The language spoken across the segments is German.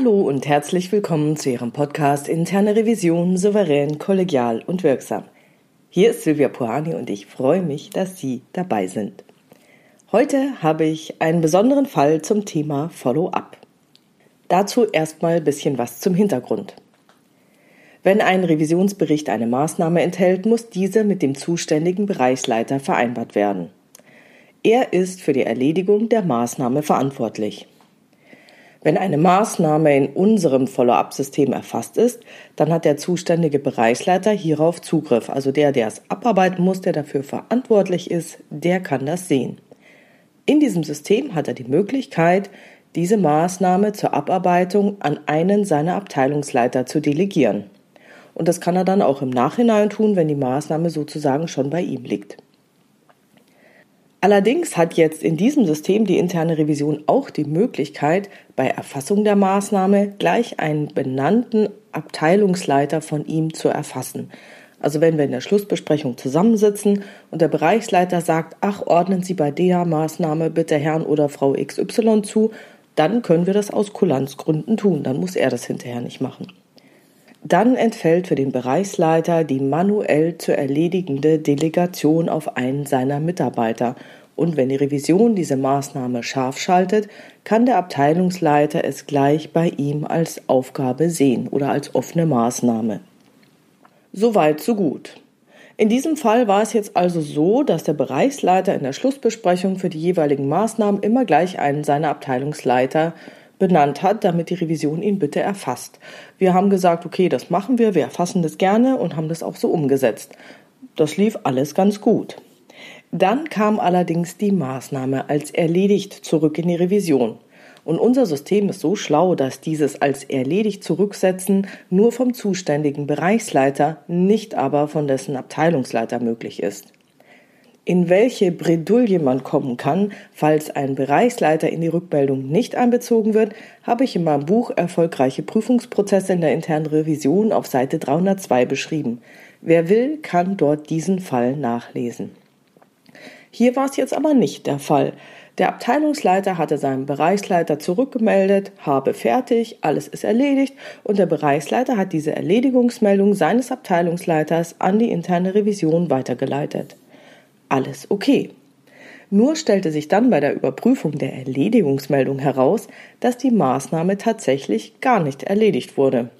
Hallo und herzlich willkommen zu Ihrem Podcast Interne Revision souverän, kollegial und wirksam. Hier ist Silvia Puhani und ich freue mich, dass Sie dabei sind. Heute habe ich einen besonderen Fall zum Thema Follow-up. Dazu erstmal ein bisschen was zum Hintergrund. Wenn ein Revisionsbericht eine Maßnahme enthält, muss diese mit dem zuständigen Bereichsleiter vereinbart werden. Er ist für die Erledigung der Maßnahme verantwortlich. Wenn eine Maßnahme in unserem Follow-up-System erfasst ist, dann hat der zuständige Bereichsleiter hierauf Zugriff. Also der, der es abarbeiten muss, der dafür verantwortlich ist, der kann das sehen. In diesem System hat er die Möglichkeit, diese Maßnahme zur Abarbeitung an einen seiner Abteilungsleiter zu delegieren. Und das kann er dann auch im Nachhinein tun, wenn die Maßnahme sozusagen schon bei ihm liegt. Allerdings hat jetzt in diesem System die interne Revision auch die Möglichkeit, bei Erfassung der Maßnahme gleich einen benannten Abteilungsleiter von ihm zu erfassen. Also wenn wir in der Schlussbesprechung zusammensitzen und der Bereichsleiter sagt, ach, ordnen Sie bei der Maßnahme bitte Herrn oder Frau XY zu, dann können wir das aus Kulanzgründen tun. Dann muss er das hinterher nicht machen. Dann entfällt für den Bereichsleiter die manuell zu erledigende Delegation auf einen seiner Mitarbeiter. Und wenn die Revision diese Maßnahme scharf schaltet, kann der Abteilungsleiter es gleich bei ihm als Aufgabe sehen oder als offene Maßnahme. Soweit, so gut. In diesem Fall war es jetzt also so, dass der Bereichsleiter in der Schlussbesprechung für die jeweiligen Maßnahmen immer gleich einen seiner Abteilungsleiter benannt hat, damit die Revision ihn bitte erfasst. Wir haben gesagt, okay, das machen wir, wir erfassen das gerne und haben das auch so umgesetzt. Das lief alles ganz gut. Dann kam allerdings die Maßnahme als erledigt zurück in die Revision. Und unser System ist so schlau, dass dieses als erledigt zurücksetzen nur vom zuständigen Bereichsleiter, nicht aber von dessen Abteilungsleiter möglich ist in welche Bredouille man kommen kann, falls ein Bereichsleiter in die Rückmeldung nicht einbezogen wird, habe ich in meinem Buch Erfolgreiche Prüfungsprozesse in der internen Revision auf Seite 302 beschrieben. Wer will, kann dort diesen Fall nachlesen. Hier war es jetzt aber nicht der Fall. Der Abteilungsleiter hatte seinem Bereichsleiter zurückgemeldet, habe fertig, alles ist erledigt und der Bereichsleiter hat diese Erledigungsmeldung seines Abteilungsleiters an die interne Revision weitergeleitet alles okay. Nur stellte sich dann bei der Überprüfung der Erledigungsmeldung heraus, dass die Maßnahme tatsächlich gar nicht erledigt wurde.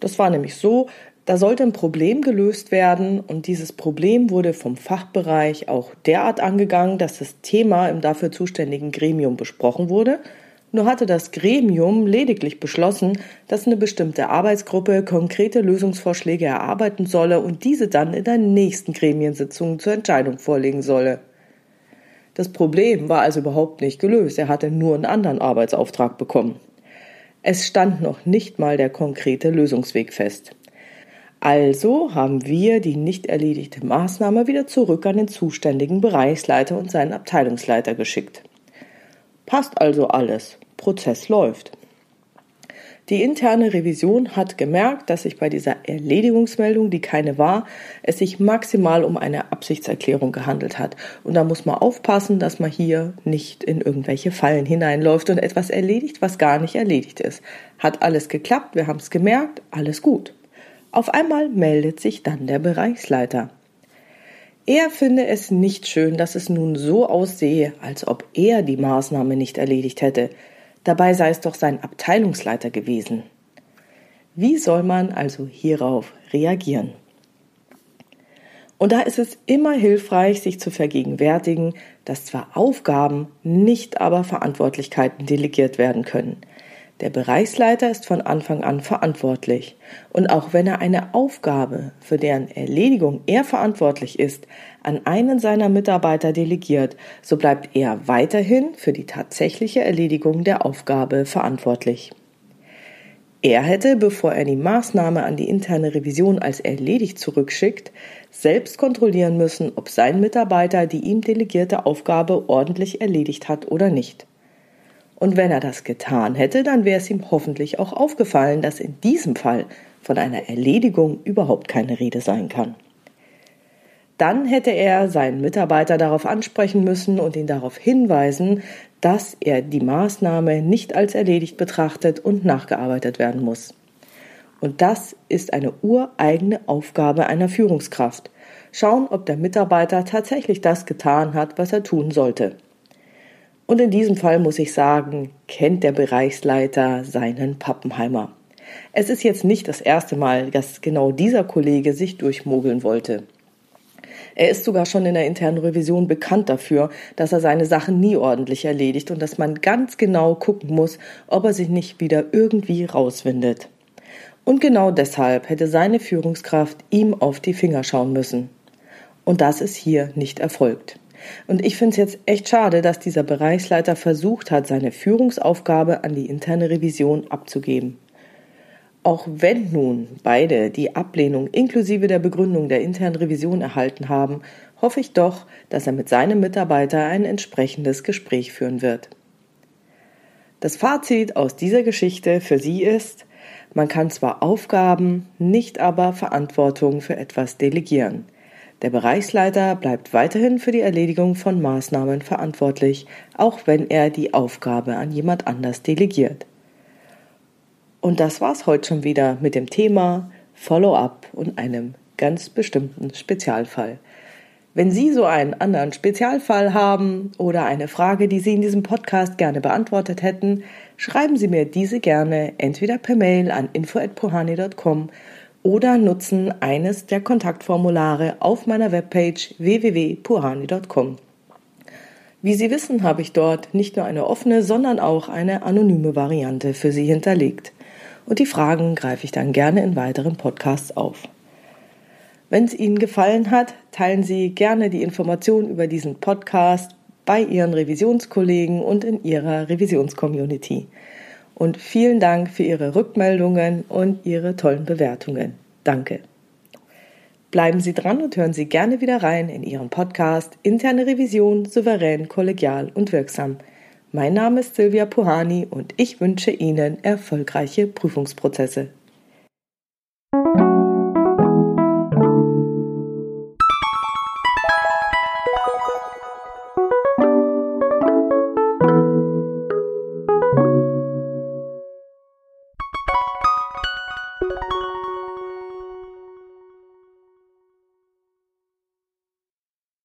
Das war nämlich so, da sollte ein Problem gelöst werden und dieses Problem wurde vom Fachbereich auch derart angegangen, dass das Thema im dafür zuständigen Gremium besprochen wurde nur hatte das Gremium lediglich beschlossen, dass eine bestimmte Arbeitsgruppe konkrete Lösungsvorschläge erarbeiten solle und diese dann in der nächsten Gremiensitzung zur Entscheidung vorlegen solle. Das Problem war also überhaupt nicht gelöst, er hatte nur einen anderen Arbeitsauftrag bekommen. Es stand noch nicht mal der konkrete Lösungsweg fest. Also haben wir die nicht erledigte Maßnahme wieder zurück an den zuständigen Bereichsleiter und seinen Abteilungsleiter geschickt. Passt also alles. Prozess läuft. Die interne Revision hat gemerkt, dass sich bei dieser Erledigungsmeldung, die keine war, es sich maximal um eine Absichtserklärung gehandelt hat. Und da muss man aufpassen, dass man hier nicht in irgendwelche Fallen hineinläuft und etwas erledigt, was gar nicht erledigt ist. Hat alles geklappt, wir haben es gemerkt, alles gut. Auf einmal meldet sich dann der Bereichsleiter. Er finde es nicht schön, dass es nun so aussehe, als ob er die Maßnahme nicht erledigt hätte. Dabei sei es doch sein Abteilungsleiter gewesen. Wie soll man also hierauf reagieren? Und da ist es immer hilfreich, sich zu vergegenwärtigen, dass zwar Aufgaben, nicht aber Verantwortlichkeiten delegiert werden können. Der Bereichsleiter ist von Anfang an verantwortlich. Und auch wenn er eine Aufgabe, für deren Erledigung er verantwortlich ist, an einen seiner Mitarbeiter delegiert, so bleibt er weiterhin für die tatsächliche Erledigung der Aufgabe verantwortlich. Er hätte, bevor er die Maßnahme an die interne Revision als erledigt zurückschickt, selbst kontrollieren müssen, ob sein Mitarbeiter die ihm delegierte Aufgabe ordentlich erledigt hat oder nicht. Und wenn er das getan hätte, dann wäre es ihm hoffentlich auch aufgefallen, dass in diesem Fall von einer Erledigung überhaupt keine Rede sein kann. Dann hätte er seinen Mitarbeiter darauf ansprechen müssen und ihn darauf hinweisen, dass er die Maßnahme nicht als erledigt betrachtet und nachgearbeitet werden muss. Und das ist eine ureigene Aufgabe einer Führungskraft. Schauen, ob der Mitarbeiter tatsächlich das getan hat, was er tun sollte. Und in diesem Fall muss ich sagen, kennt der Bereichsleiter seinen Pappenheimer. Es ist jetzt nicht das erste Mal, dass genau dieser Kollege sich durchmogeln wollte. Er ist sogar schon in der internen Revision bekannt dafür, dass er seine Sachen nie ordentlich erledigt und dass man ganz genau gucken muss, ob er sich nicht wieder irgendwie rauswindet. Und genau deshalb hätte seine Führungskraft ihm auf die Finger schauen müssen. Und das ist hier nicht erfolgt. Und ich finde es jetzt echt schade, dass dieser Bereichsleiter versucht hat, seine Führungsaufgabe an die interne Revision abzugeben. Auch wenn nun beide die Ablehnung inklusive der Begründung der internen Revision erhalten haben, hoffe ich doch, dass er mit seinem Mitarbeiter ein entsprechendes Gespräch führen wird. Das Fazit aus dieser Geschichte für Sie ist, man kann zwar Aufgaben, nicht aber Verantwortung für etwas delegieren. Der Bereichsleiter bleibt weiterhin für die Erledigung von Maßnahmen verantwortlich, auch wenn er die Aufgabe an jemand anders delegiert. Und das war's heute schon wieder mit dem Thema Follow-up und einem ganz bestimmten Spezialfall. Wenn Sie so einen anderen Spezialfall haben oder eine Frage, die Sie in diesem Podcast gerne beantwortet hätten, schreiben Sie mir diese gerne entweder per Mail an info@pohani.com oder nutzen eines der Kontaktformulare auf meiner Webpage www.purani.com. Wie Sie wissen, habe ich dort nicht nur eine offene, sondern auch eine anonyme Variante für Sie hinterlegt. Und die Fragen greife ich dann gerne in weiteren Podcasts auf. Wenn es Ihnen gefallen hat, teilen Sie gerne die Informationen über diesen Podcast bei Ihren Revisionskollegen und in Ihrer Revisionscommunity und vielen Dank für Ihre Rückmeldungen und Ihre tollen Bewertungen. Danke. Bleiben Sie dran und hören Sie gerne wieder rein in Ihren Podcast Interne Revision souverän, kollegial und wirksam. Mein Name ist Silvia Puhani und ich wünsche Ihnen erfolgreiche Prüfungsprozesse.